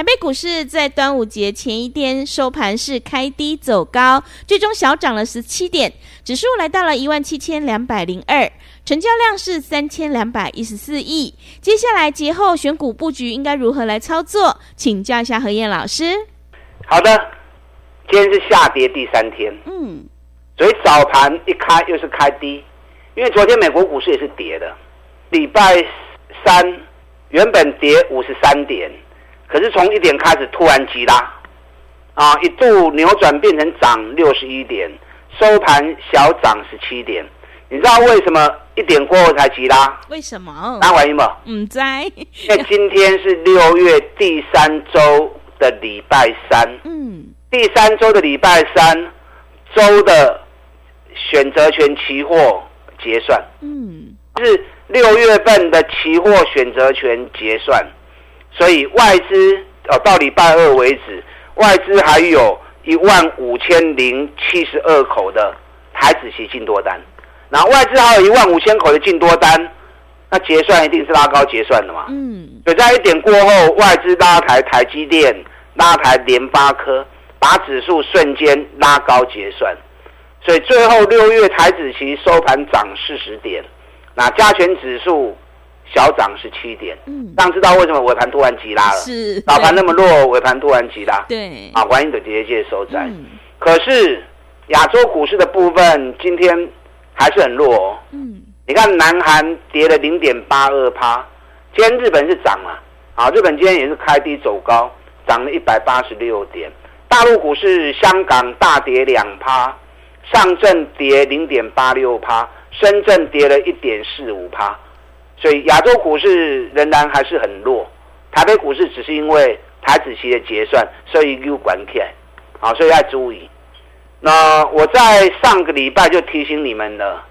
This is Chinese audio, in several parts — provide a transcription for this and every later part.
台北股市在端午节前一天收盘是开低走高，最终小涨了十七点，指数来到了一万七千两百零二，成交量是三千两百一十四亿。接下来节后选股布局应该如何来操作？请教一下何燕老师。好的，今天是下跌第三天，嗯，所以早盘一开又是开低，因为昨天美国股市也是跌的，礼拜三原本跌五十三点。可是从一点开始突然急拉，啊，一度扭转变成涨六十一点，收盘小涨十七点。你知道为什么一点过后才急拉？为什么？那原因吗？唔知。因为今天是六月第三周的礼拜三，嗯，第三周的礼拜三周的选择权期货结算，嗯，是六月份的期货选择权结算。所以外资哦，到礼拜二为止，外资还有一万五千零七十二口的台子期净多单，然后外资还有一万五千口的净多单，那结算一定是拉高结算的嘛。嗯。所以在一点过后，外资拉抬台积电，拉抬联发科，把指数瞬间拉高结算。所以最后六月台子期收盘涨四十点，那加权指数。小涨十七点，嗯，当知道为什么尾盘突然急拉了？是，早盘那么弱，尾盘突然急拉，对，啊，欢迎的节节收窄。嗯，可是亚洲股市的部分今天还是很弱哦。嗯，你看南韩跌了零点八二趴，今天日本是涨了，啊，日本今天也是开低走高，涨了一百八十六点。大陆股市香港大跌两趴，上证跌零点八六趴，深圳跌了一点四五趴。所以亚洲股市仍然还是很弱，台北股市只是因为台子期的结算，所以又关起来，好，所以要注意。那我在上个礼拜就提醒你们了，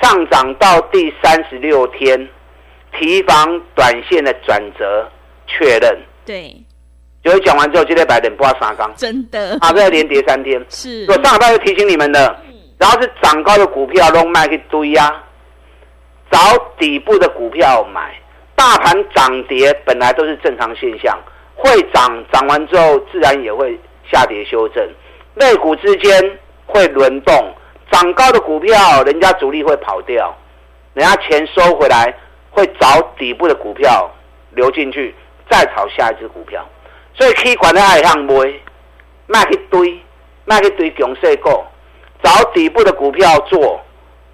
上涨到第三十六天，提防短线的转折确认。对，就讲完之后，今天白点不要杀缸，真的，啊，再连跌三天。是，我上礼拜就提醒你们了，然后是涨高的股票都卖去堆呀。找底部的股票买，大盘涨跌本来都是正常现象，会涨涨完之后自然也会下跌修正，类股之间会轮动，涨高的股票人家主力会跑掉，人家钱收回来会找底部的股票流进去，再炒下一只股票，所以可以管它爱向买，卖一堆，卖一堆强势股，找底部的股票做。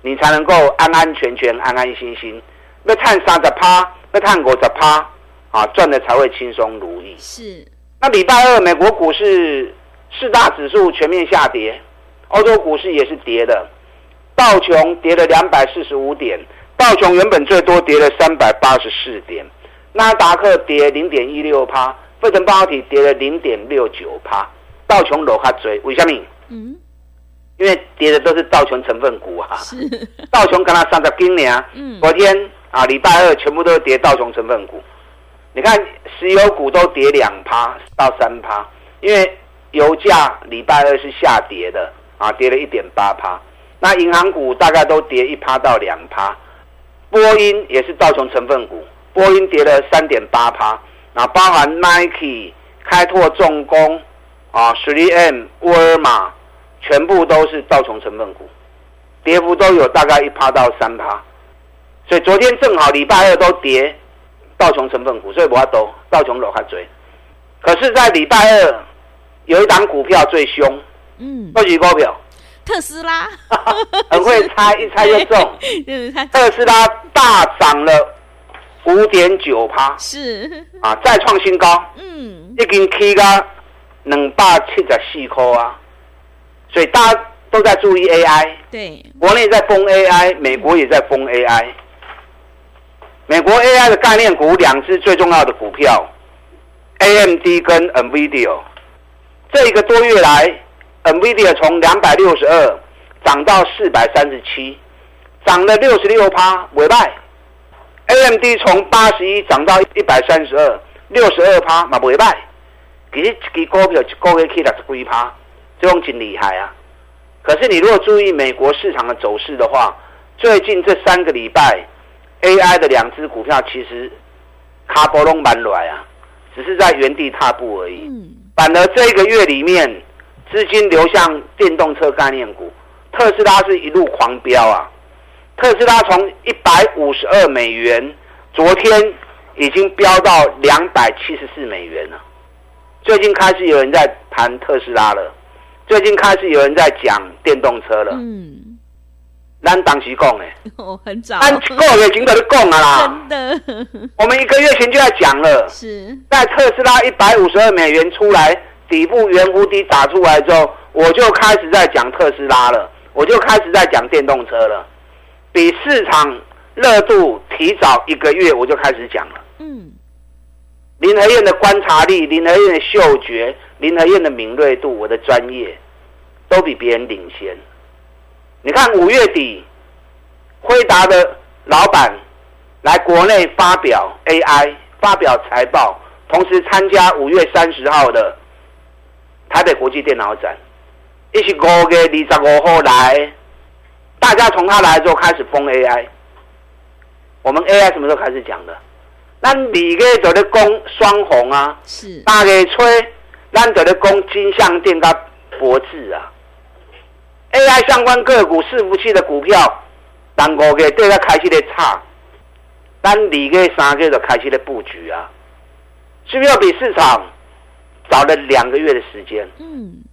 你才能够安安全全、安安心心，要探三十趴，要探五十趴，啊，赚的才会轻松如意。是。那礼拜二美国股市四大指数全面下跌，欧洲股市也是跌的，道琼跌了两百四十五点，道琼原本最多跌了三百八十四点，纳达克跌零点一六趴，费城半导体跌了零点六九趴，道琼楼卡追，为什么？嗯。因为跌的都是道琼成分股啊，是。道琼跟它上到今年，嗯，昨天啊礼拜二全部都是跌道琼成分股，你看石油股都跌两趴到三趴，因为油价礼拜二是下跌的啊，跌了一点八趴，那银行股大概都跌一趴到两趴，波音也是道琼成分股，波音跌了三点八趴，那包含 Nike、开拓重工啊、3M、沃尔玛。全部都是道琼成分股，跌幅都有大概一趴到三趴，所以昨天正好礼拜二都跌道琼成分股，所以我要都道琼楼还追。可是，在礼拜二有一档股票最凶，嗯，超级股票，特斯拉，很会猜，一猜就中。特斯拉大涨了五点九趴，是。啊，再创新高，嗯，已经起到两百七十四块啊。所以大家都都在注意 AI，对，国内在封 AI，美国也在封 AI。美国 AI 的概念股两只最重要的股票，AMD 跟 NVIDIA，这一个多月来，NVIDIA 从两百六十二涨到四百三十七，涨了六十六趴，尾败。AMD 从八十一涨到一百三十二，六十二趴嘛尾败。其实一支股票一个月可以六十几趴，这种真厉害啊！可是你如果注意美国市场的走势的话，最近这三个礼拜，AI 的两只股票其实卡波隆蛮软啊，只是在原地踏步而已。嗯。反而这个月里面，资金流向电动车概念股，特斯拉是一路狂飙啊！特斯拉从一百五十二美元，昨天已经飙到两百七十四美元了。最近开始有人在谈特斯拉了。最近开始有人在讲电动车了。嗯，咱当时讲的，哦，很早，咱个月前就在讲了啦。真的，我们一个月前就在讲了。是，在特斯拉一百五十二美元出来，底部圆弧底打出来之后，我就开始在讲特斯拉了，我就开始在讲电动车了，比市场热度提早一个月，我就开始讲了。嗯，林和彦的观察力，林和彦的嗅觉。林和彦的敏锐度，我的专业都比别人领先。你看五月底，辉达的老板来国内发表 AI，发表财报，同时参加五月三十号的台北国际电脑展，一起五月二十五号来，大家从他来之后开始封 AI。我们 AI 什么时候开始讲的？那你个走的攻双红啊，是。大给吹。难得的攻金像电跟博智啊，AI 相关个股伺服器的股票，当五月对它开始的差，但二月三个就开始的布局啊，是不是要比市场早了两个月的时间？嗯，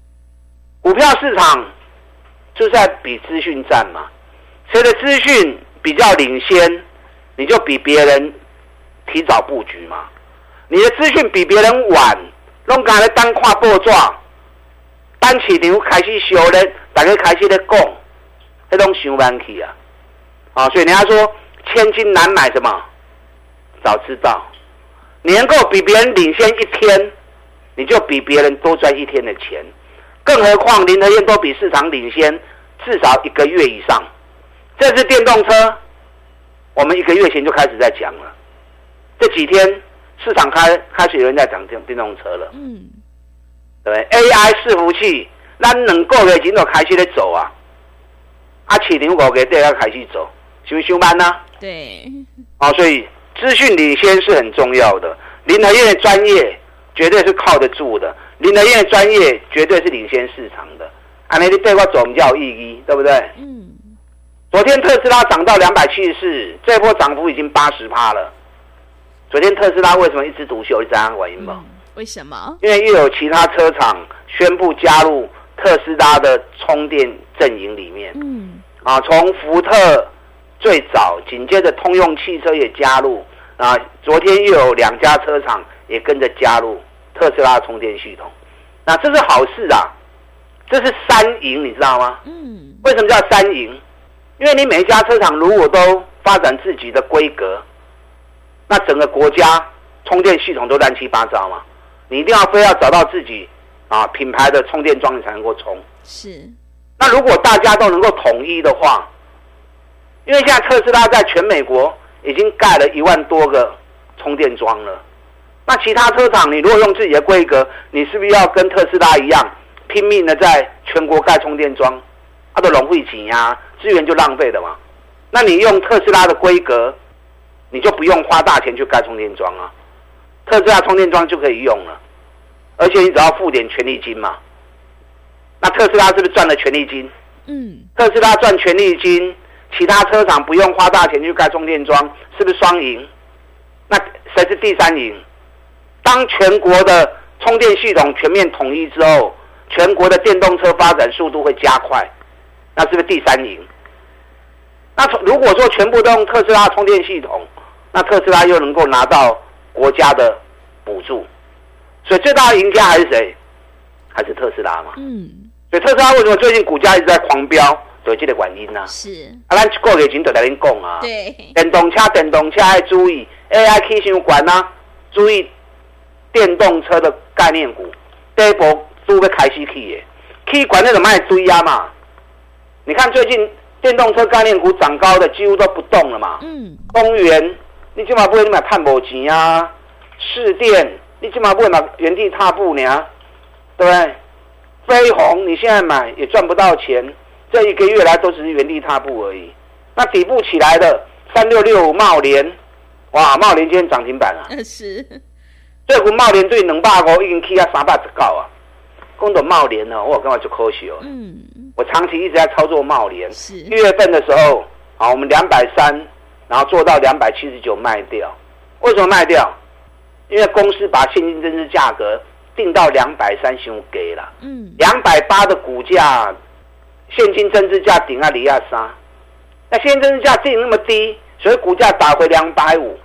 股票市场就是在比资讯战嘛，谁的资讯比较领先，你就比别人提早布局嘛，你的资讯比别人晚。拢讲咧单跨报纸，单市场开始修咧，大家开始咧讲，迄种想慢去啊！啊，所以人家说千金难买什么？早知道，你能够比别人领先一天，你就比别人多赚一天的钱。更何况林德燕都比市场领先至少一个月以上。这是电动车，我们一个月前就开始在讲了，这几天。市场开开始有人在讲电电动车了，嗯，对，AI 伺服器，咱两个月前就开始在走啊，啊，市场五个月要开始走，是不是上班呢？对，啊，所以资讯领先是很重要的。林和彦的专业绝对是靠得住的，林和彦的专业绝对是领先市场的。啊，那你对我走比较有意义，对不对？嗯。昨天特斯拉涨到两百七十四，这波涨幅已经八十趴了。昨天特斯拉为什么一枝独秀？你知道原因吗？为什么？因为又有其他车厂宣布加入特斯拉的充电阵营里面。嗯。啊，从福特最早，紧接着通用汽车也加入。啊，昨天又有两家车厂也跟着加入特斯拉的充电系统。那这是好事啊！这是三赢，你知道吗？嗯。为什么叫三赢？因为你每一家车厂如果都发展自己的规格。那整个国家充电系统都乱七八糟嘛，你一定要非要找到自己啊品牌的充电桩，你才能够充。是。那如果大家都能够统一的话，因为现在特斯拉在全美国已经盖了一万多个充电桩了，那其他车厂你如果用自己的规格，你是不是要跟特斯拉一样拼命的在全国盖充电桩？它的浪费钱呀，资源就浪费了嘛。那你用特斯拉的规格。你就不用花大钱去盖充电桩啊，特斯拉充电桩就可以用了，而且你只要付点权利金嘛。那特斯拉是不是赚了权利金？嗯，特斯拉赚权利金，其他车厂不用花大钱去盖充电桩，是不是双赢？那谁是第三赢？当全国的充电系统全面统一之后，全国的电动车发展速度会加快，那是不是第三赢？那如果说全部都用特斯拉充电系统，那特斯拉又能够拿到国家的补助，所以最大的赢家还是谁？还是特斯拉嘛。嗯。所以特斯拉为什么最近股价一直在狂飙？就这个原因啊。是。啊，咱一个月前就来恁讲啊。对。电动车，电动车要注意，AI 起伤悬啊，注意电动车的概念股，第一波都要开始起的，起管那种卖追啊嘛。你看最近电动车概念股涨高的几乎都不动了嘛。嗯。丰原，你起码不会你买碳博钱啊，试电，你起码不会买原地踏步呢，对不对？飞鸿，你现在买也赚不到钱，这一个月来都只是原地踏步而已。那底部起来的三六六五茂联，哇，茂联今天涨停板啊！是，这股茂联对两百五已经起啊三百之高啊。讲到茂联呢，我感觉就可惜哦。嗯。我长期一直在操作茂联，是。一月份的时候，啊，我们两百三，然后做到两百七十九卖掉。为什么卖掉？因为公司把现金增值价格。定到两百三十五给了，嗯，两百八的股价，现金增值价顶啊里亚三，那现金增值价定那么低，所以股价打回两百五，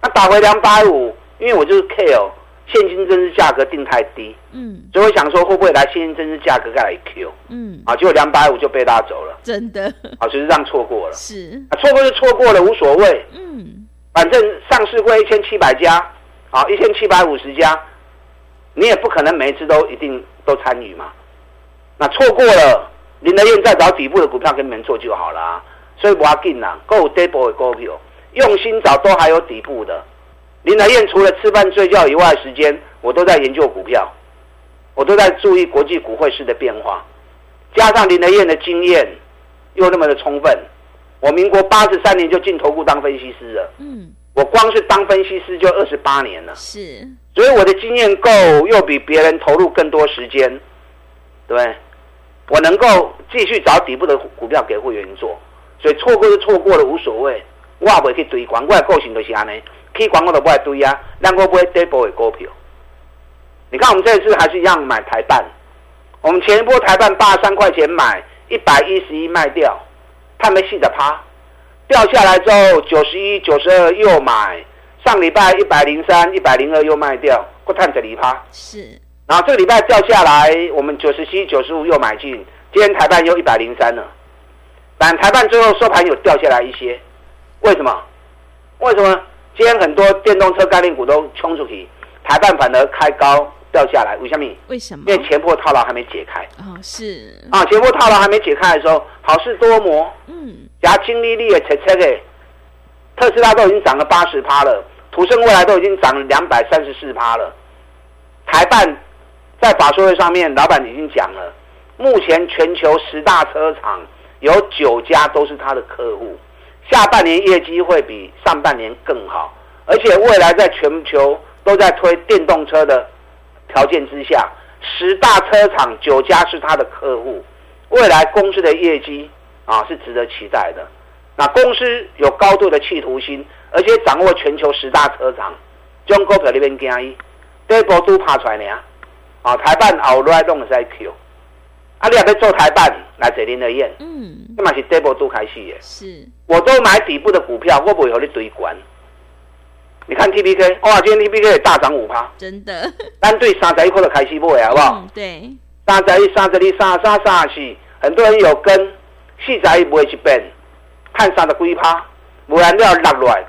那打回两百五，因为我就是 K.O. 现金增值价格定太低，嗯，所以我想说会不会来现金增值价格再来 Q，嗯，啊，结果两百五就被拉走了，真的，啊，就是这样错过了，是，啊，错过就错过了，无所谓，嗯，反正上市会一千七百家，啊，一千七百五十家。你也不可能每一次都一定都参与嘛，那错过了，林德燕再找底部的股票跟你们做就好了啊。所以我要紧啊，够 double 的股票，用心找都还有底部的。林德燕除了吃饭睡觉以外，时间我都在研究股票，我都在注意国际股汇市的变化，加上林德燕的经验又那么的充分，我民国八十三年就进投顾当分析师了。嗯，我光是当分析师就二十八年了。是。所以我的经验够，又比别人投入更多时间，对，我能够继续找底部的股票给会员做，所以错过就错过了，无所谓。我也不会去追广，我的个性就是安尼，可以广我都不爱堆啊，让我不会跌波的股票。你看我们这一次还是一样买台半，我们前一波台半八十三块钱买，一百一十一卖掉，他没戏的趴，掉下来之后九十一、九十二又买。上礼拜一百零三、一百零二又卖掉，不探着离趴。是，然后这个礼拜掉下来，我们九十七、九十五又买进，今天台半又一百零三了。但台半最后收盘有掉下来一些，为什么？为什么？今天很多电动车概念股都冲出去，台半反而开高掉下来，为什么？为什么？因为前波套牢还没解开。哦，是。啊，前波套牢还没解开的时候，好事多磨。嗯。加精力力的切切的，特斯拉都已经涨了八十趴了。途胜未来都已经涨了两百三十四趴了，台半在法说会上面，老板已经讲了，目前全球十大车厂有九家都是他的客户，下半年业绩会比上半年更好，而且未来在全球都在推电动车的条件之下，十大车厂九家是他的客户，未来公司的业绩啊是值得期待的，那公司有高度的企图心。而且掌握全球十大车厂，中股票里面建议，第一波都拍出来呢。啊，台办后来弄的是 Q，啊，你也要做台办来坐林德燕，嗯，那嘛是第一波都开始的。是，我都买底部的股票，我不会和你堆关。你看 T P K，哇，今天 T P K 也大涨五趴，真的。但对三十一块的开始买，好不好？嗯、对。三十一、三十二、三三、三十四，很多人有跟，四十一不会去变，看三十几趴，不然都要落来。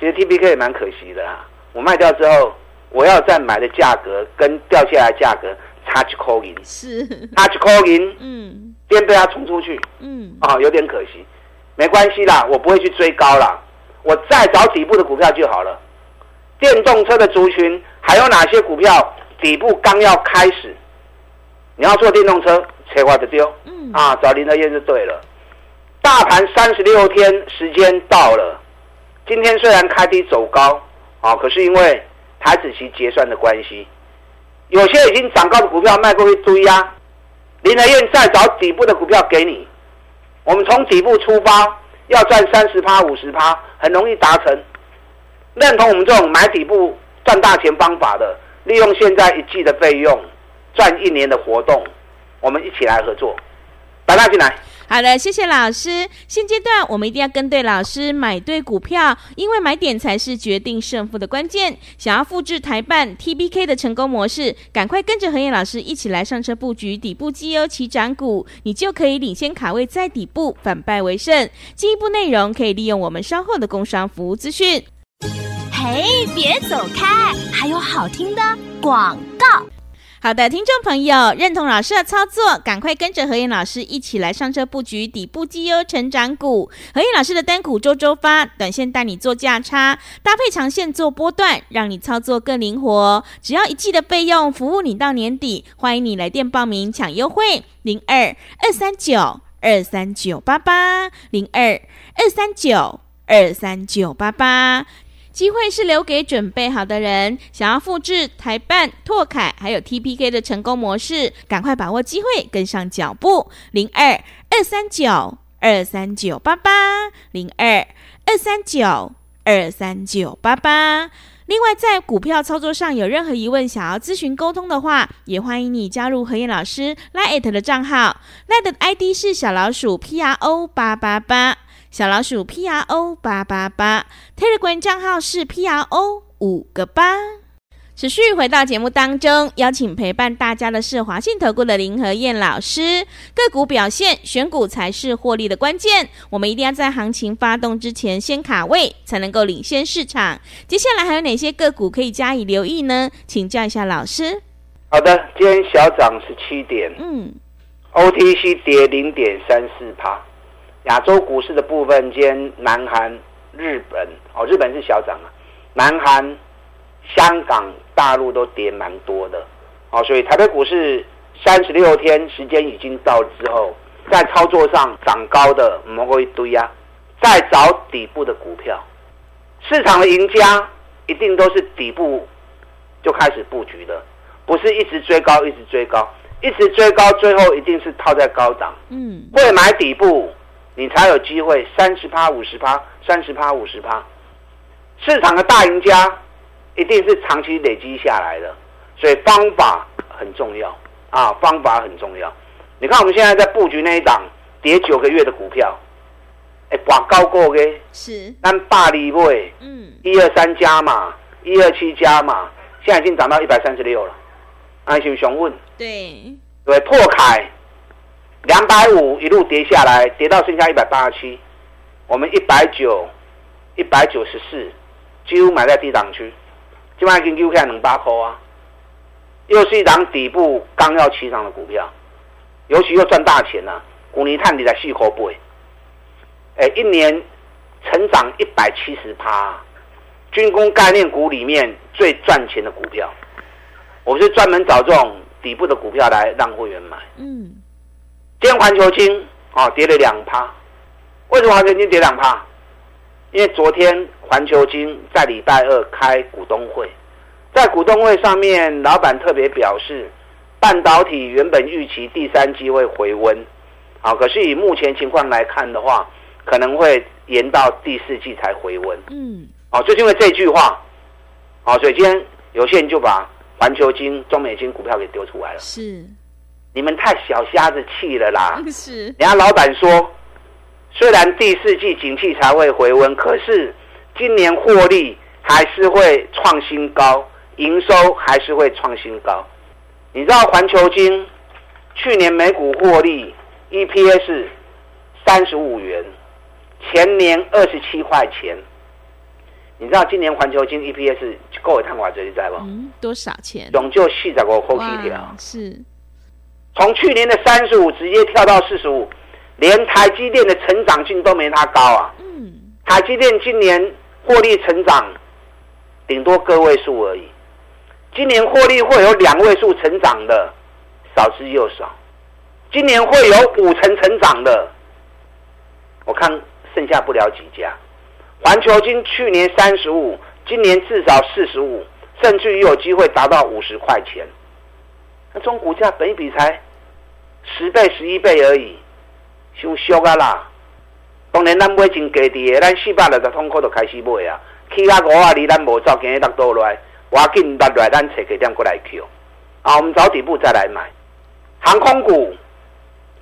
其实 T P K 也蛮可惜的啦，我卖掉之后，我要再买的价格跟掉下来价格差几块银，是差几块银，嗯，先被它冲出去，嗯，啊，有点可惜，没关系啦，我不会去追高啦，我再找底部的股票就好了。电动车的族群还有哪些股票底部刚要开始？你要做电动车，切花就丢，嗯，啊，找林德燕就对了。大盘三十六天时间到了。今天虽然开低走高，啊，可是因为台子期结算的关系，有些已经涨高的股票卖过一堆呀。林德燕再找底部的股票给你，我们从底部出发，要赚三十趴、五十趴，很容易达成。认同我们这种买底部赚大钱方法的，利用现在一季的费用赚一年的活动，我们一起来合作，打大进来。好的，谢谢老师。现阶段我们一定要跟对老师，买对股票，因为买点才是决定胜负的关键。想要复制台办 TBK 的成功模式，赶快跟着和彦老师一起来上车布局底部绩优起涨股，你就可以领先卡位在底部，反败为胜。进一步内容可以利用我们稍后的工商服务资讯。嘿，别走开，还有好听的广告。好的，听众朋友，认同老师的操作，赶快跟着何燕老师一起来上车布局底部绩优成长股。何燕老师的单股周周发，短线带你做价差，搭配长线做波段，让你操作更灵活。只要一季的费用，服务你到年底。欢迎你来电报名抢优惠，零二二三九二三九八八，零二二三九二三九八八。机会是留给准备好的人，想要复制台办、拓凯还有 TPK 的成功模式，赶快把握机会，跟上脚步。零二二三九二三九八八，零二二三九二三九八八。另外，在股票操作上有任何疑问，想要咨询沟通的话，也欢迎你加入何燕老师 LINE@ 的账号，LINE 的 ID 是小老鼠 PRO 八八八。小老鼠 P R O 八八八，Telegram 账号是 P R O 五个八。持续回到节目当中，邀请陪伴大家的是华信投顾的林和燕老师。个股表现，选股才是获利的关键。我们一定要在行情发动之前先卡位，才能够领先市场。接下来还有哪些个股可以加以留意呢？请教一下老师。好的，今天小涨十七点，嗯，O T C 跌零点三四趴。亚洲股市的部分间，南韩、日本哦，日本是小涨啊，南韩、香港、大陆都跌蛮多的哦，所以台北股市三十六天时间已经到之后，在操作上涨高的摸过一堆啊，再找底部的股票，市场的赢家一定都是底部就开始布局的，不是一直追高，一直追高，一直追高，最后一定是套在高档，嗯，会买底部。你才有机会三十趴、五十趴、三十趴、五十趴。市场的大赢家一定是长期累积下来的，所以方法很重要啊！方法很重要。你看我们现在在布局那一档跌九个月的股票，哎，挂高过嘅是，但大利位，嗯，一二三加嘛，一二七加嘛，现在已经涨到一百三十六了。安心雄问，对，对，破凯。两百五一路跌下来，跌到剩下一百八十七，我们一百九、一百九十四，几乎买在低档区，今晚已经丢下两百块啊！又是一档底部刚要起涨的股票，尤其又赚大钱了，股尼探底在细口不？哎，一年成长一百七十趴，军工概念股里面最赚钱的股票，我是专门找这种底部的股票来让会员买。嗯。今天环球金啊跌了两趴，为什么环球金跌两趴？因为昨天环球金在礼拜二开股东会，在股东会上面，老板特别表示，半导体原本预期第三季会回温，啊，可是以目前情况来看的话，可能会延到第四季才回温。嗯，啊，就是因为这句话，啊，所以今天有些人就把环球金、中美金股票给丢出来了。是。你们太小瞎子气了啦！是，人家老板说，虽然第四季景气才会回温，可是今年获利还是会创新高，营收还是会创新高。你知道环球金去年每股获利 EPS 三十五元，前年二十七块钱。你知道今年环球金 EPS 够一趟话这里在不？嗯，多少钱？总就四十个后期条。是。从去年的三十五直接跳到四十五，连台积电的成长性都没它高啊。嗯，台积电今年获利成长顶多个位数而已，今年获利会有两位数成长的少之又少，今年会有五成成长的，我看剩下不了几家。环球金去年三十五，今年至少四十五，甚至于有机会达到五十块钱。那中股价本比才十倍、十一倍而已，太俗啊啦！当年咱买真低的，咱四百六十通货就开始买啊，起啊五啊离咱无走，今日落倒来，我紧落来，咱找个点过来 Q。啊，我们找底部再来买。航空股，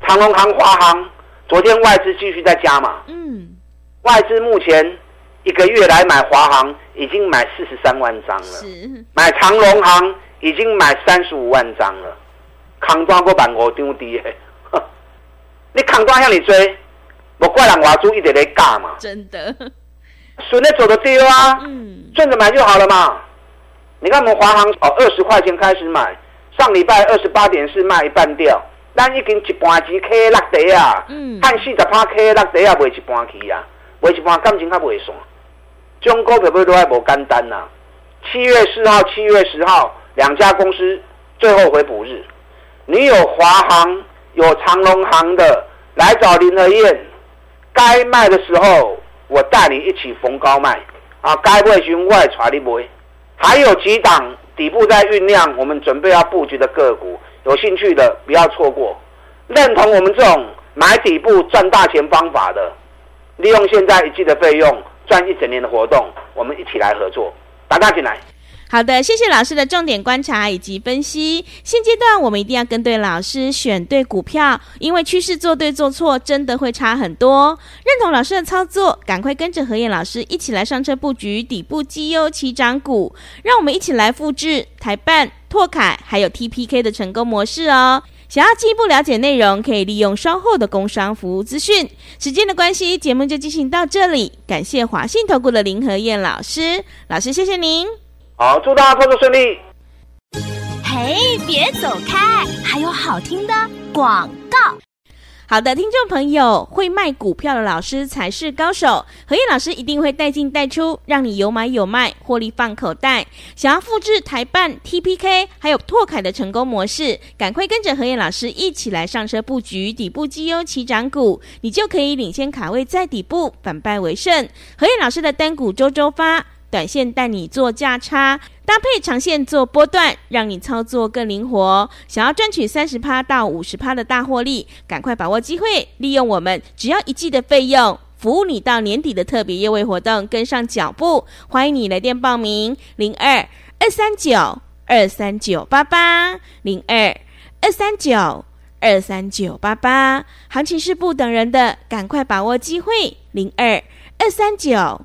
长龙航、华航，昨天外资继续在加码，嗯，外资目前一个月来买华航已经买四十三万张了，是买长龙航已经买三十五万张了，扛抓过板我丢低，你扛抓向你追，我怪人瓦猪一点点尬嘛，真的，顺着走的丢啊，嗯，顺着买就好了嘛。你看我们华航哦，二十块钱开始买，上礼拜二十八点四卖一半掉。咱已经一半钱 K 落地啊，嗯看四十趴 K 落地啊，卖一半去啊，卖一半感情还袂散。中国股票都还无简单呐。七月四号、七月十号两家公司最后回补日，你有华航、有长荣航的来找林和燕，该卖的时候我带你一起逢高卖啊，该卖时我也带你买。还有几档底部在酝酿，我们准备要布局的个股。有兴趣的不要错过，认同我们这种买底部赚大钱方法的，利用现在一季的费用赚一整年的活动，我们一起来合作，打大进来。好的，谢谢老师的重点观察以及分析。现阶段我们一定要跟对老师，选对股票，因为趋势做对做错真的会差很多。认同老师的操作，赶快跟着何燕老师一起来上车布局底部绩优起涨股，让我们一起来复制台办、拓凯还有 TPK 的成功模式哦。想要进一步了解内容，可以利用稍后的工商服务资讯。时间的关系，节目就进行到这里。感谢华信投顾的林和燕老师，老师谢谢您。好，祝大家操作顺利。嘿，别走开，还有好听的广告。好的，听众朋友，会卖股票的老师才是高手。何燕老师一定会带进带出，让你有买有卖，获利放口袋。想要复制台办 TPK 还有拓凯的成功模式，赶快跟着何燕老师一起来上车布局底部绩优起涨股，你就可以领先卡位在底部，反败为胜。何燕老师的单股周周发。短线带你做价差，搭配长线做波段，让你操作更灵活。想要赚取三十趴到五十趴的大获利，赶快把握机会，利用我们只要一季的费用，服务你到年底的特别优惠活动，跟上脚步。欢迎你来电报名：零二二三九二三九八八零二二三九二三九八八。行情是不等人的，赶快把握机会：零二二三九。